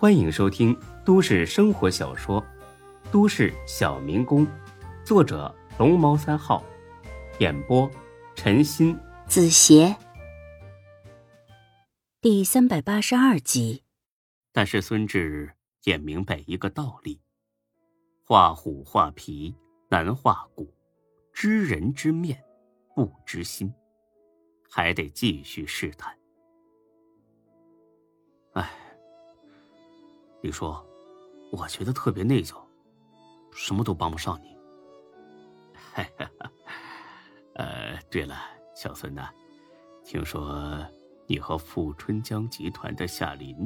欢迎收听都市生活小说《都市小民工》，作者龙猫三号，演播陈鑫、子邪，第三百八十二集。但是孙志也明白一个道理：画虎画皮难画骨，知人知面不知心，还得继续试探。李叔，我觉得特别内疚，什么都帮不上你。哈哈，呃，对了，小孙呐，听说你和富春江集团的夏林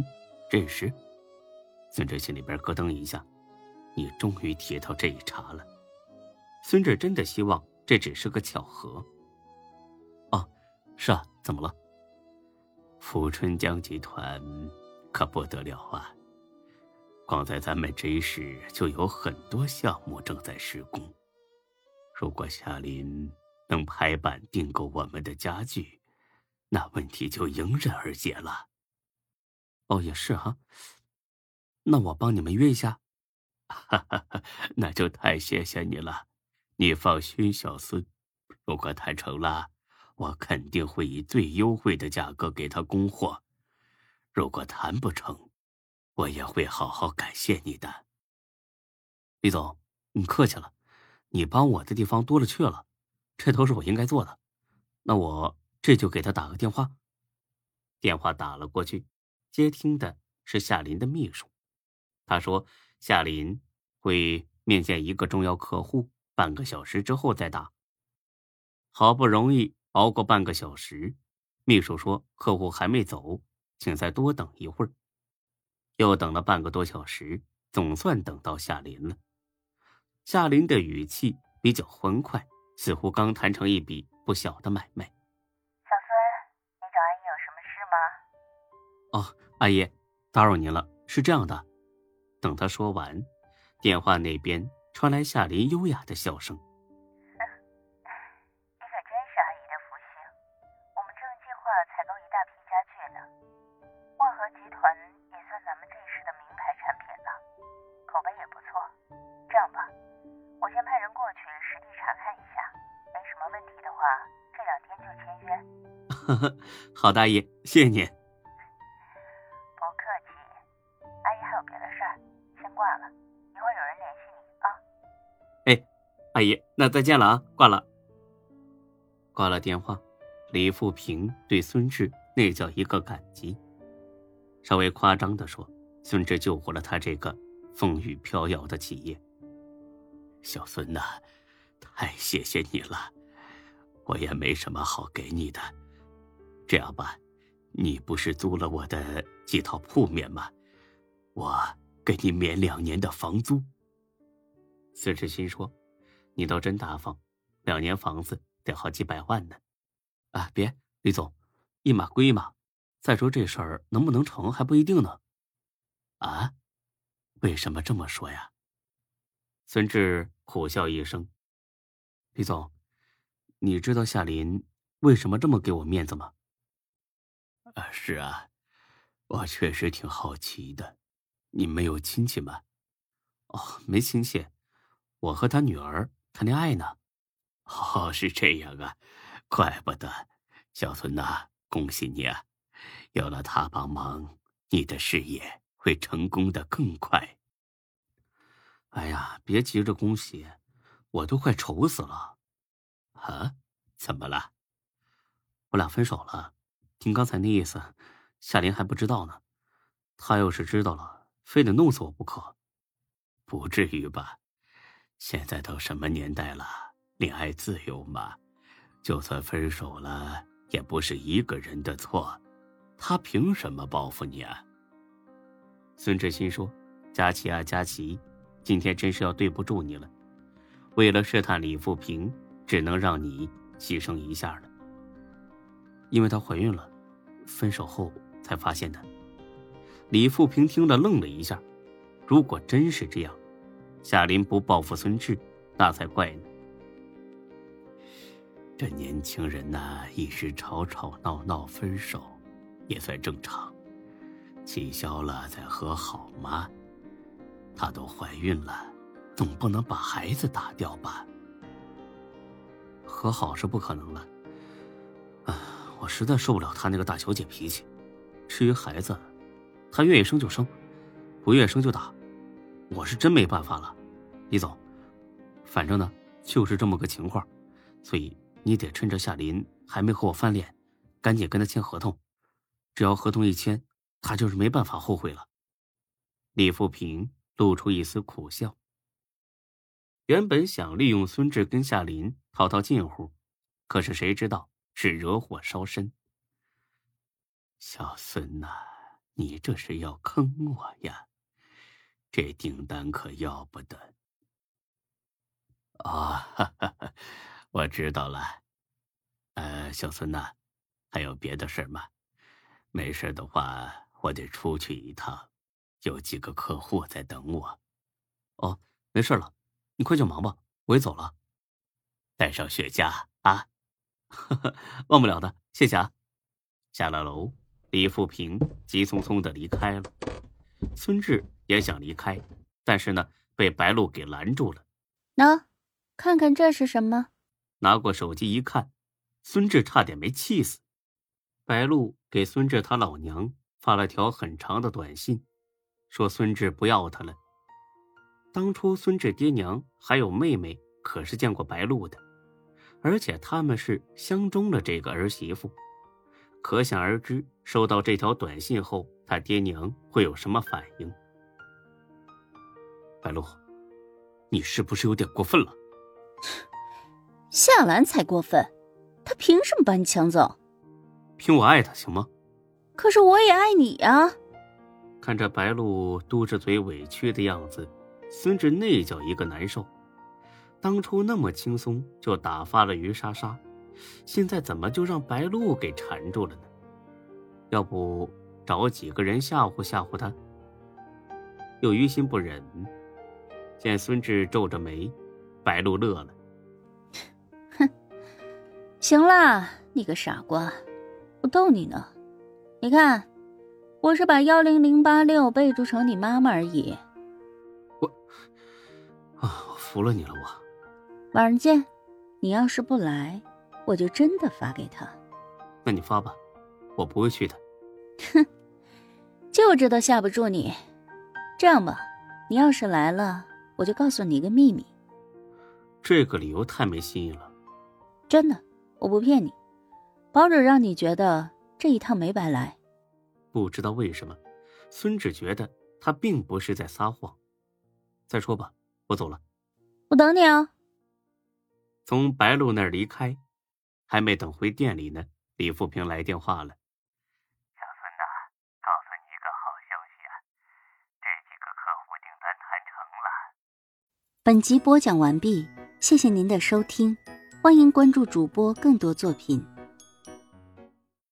认识？孙志心里边咯噔一下，你终于提到这一茬了。孙志真的希望这只是个巧合。哦，是啊，怎么了？富春江集团可不得了啊！光在咱们这一市就有很多项目正在施工。如果夏林能拍板订购我们的家具，那问题就迎刃而解了。哦，也是哈。那我帮你们约一下。哈哈，那就太谢谢你了。你放心，小孙，如果谈成了。我肯定会以最优惠的价格给他供货。如果谈不成，我也会好好感谢你的。李总，你客气了，你帮我的地方多了去了，这都是我应该做的。那我这就给他打个电话。电话打了过去，接听的是夏林的秘书。他说夏林会面见一个重要客户，半个小时之后再打。好不容易。熬过半个小时，秘书说客户还没走，请再多等一会儿。又等了半个多小时，总算等到夏林了。夏林的语气比较欢快，似乎刚谈成一笔不小的买卖。小孙，你找阿姨有什么事吗？哦，阿姨，打扰您了。是这样的，等他说完，电话那边传来夏林优雅的笑声。好，大爷，谢谢您。不客气，阿姨还有别的事儿，先挂了，一会儿有人联系你啊。哎，阿姨，那再见了啊，挂了。挂了电话，李富平对孙志那叫一个感激。稍微夸张的说，孙志救活了他这个风雨飘摇的企业。小孙呐，太谢谢你了，我也没什么好给你的。这样吧，你不是租了我的几套铺面吗？我给你免两年的房租。孙志新说：“你倒真大方，两年房子得好几百万呢。”啊，别，李总，一码归一码。再说这事儿能不能成还不一定呢。啊？为什么这么说呀？孙志苦笑一声：“李总，你知道夏林为什么这么给我面子吗？”啊，是啊，我确实挺好奇的。你没有亲戚吗？哦，没亲戚，我和他女儿谈恋爱呢。哦，是这样啊，怪不得。小孙呐，恭喜你啊！有了他帮忙，你的事业会成功的更快。哎呀，别急着恭喜，我都快愁死了。啊？怎么了？我俩分手了。听刚才那意思，夏林还不知道呢。他要是知道了，非得弄死我不可。不至于吧？现在都什么年代了，恋爱自由嘛。就算分手了，也不是一个人的错。他凭什么报复你啊？孙志新说：“佳琪啊，佳琪，今天真是要对不住你了。为了试探李富平，只能让你牺牲一下了。因为她怀孕了。”分手后才发现的。李富平听了愣了一下。如果真是这样，夏林不报复孙志，那才怪呢。这年轻人呐，一时吵吵闹闹分手，也算正常。气消了再和好吗？她都怀孕了，总不能把孩子打掉吧？和好是不可能了。啊，我实在受不了她那个大小姐脾气。至于孩子，她愿意生就生，不愿意生就打。我是真没办法了，李总。反正呢，就是这么个情况，所以你得趁着夏林还没和我翻脸，赶紧跟他签合同。只要合同一签，他就是没办法后悔了。李富平露出一丝苦笑。原本想利用孙志跟夏林套套近乎，可是谁知道是惹火烧身。小孙呐，你这是要坑我呀？这订单可要不得。啊，我知道了。呃，小孙呐，还有别的事吗？没事的话，我得出去一趟，有几个客户在等我。哦，没事了，你快去忙吧，我也走了。带上雪茄啊，忘不了的，谢谢啊。下了楼，李富平急匆匆的离开了。孙志也想离开，但是呢，被白露给拦住了。喏，看看这是什么？拿过手机一看，孙志差点没气死。白露给孙志他老娘发了条很长的短信，说孙志不要他了。当初孙志爹娘还有妹妹可是见过白露的，而且他们是相中了这个儿媳妇，可想而知，收到这条短信后，他爹娘会有什么反应。白露，你是不是有点过分了？夏兰才过分，她凭什么把你抢走？凭我爱她行吗？可是我也爱你呀！看着白露嘟着嘴委屈的样子，孙志那叫一个难受。当初那么轻松就打发了于莎莎，现在怎么就让白露给缠住了呢？要不找几个人吓唬吓唬他？又于心不忍。见孙志皱着眉，白露乐了：“哼，行啦，你个傻瓜。”我逗你呢，你看，我是把幺零零八六备注成你妈妈而已。我啊，我服了你了，我。晚上见，你要是不来，我就真的发给他。那你发吧，我不会去的。哼，就知道吓不住你。这样吧，你要是来了，我就告诉你一个秘密。这个理由太没新意了。真的，我不骗你。保准让你觉得这一趟没白来。不知道为什么，孙志觉得他并不是在撒谎。再说吧，我走了。我等你啊。从白露那儿离开，还没等回店里呢，李富平来电话了。小孙呐，告诉你一个好消息啊，这几个客户订单谈成了。本集播讲完毕，谢谢您的收听，欢迎关注主播更多作品。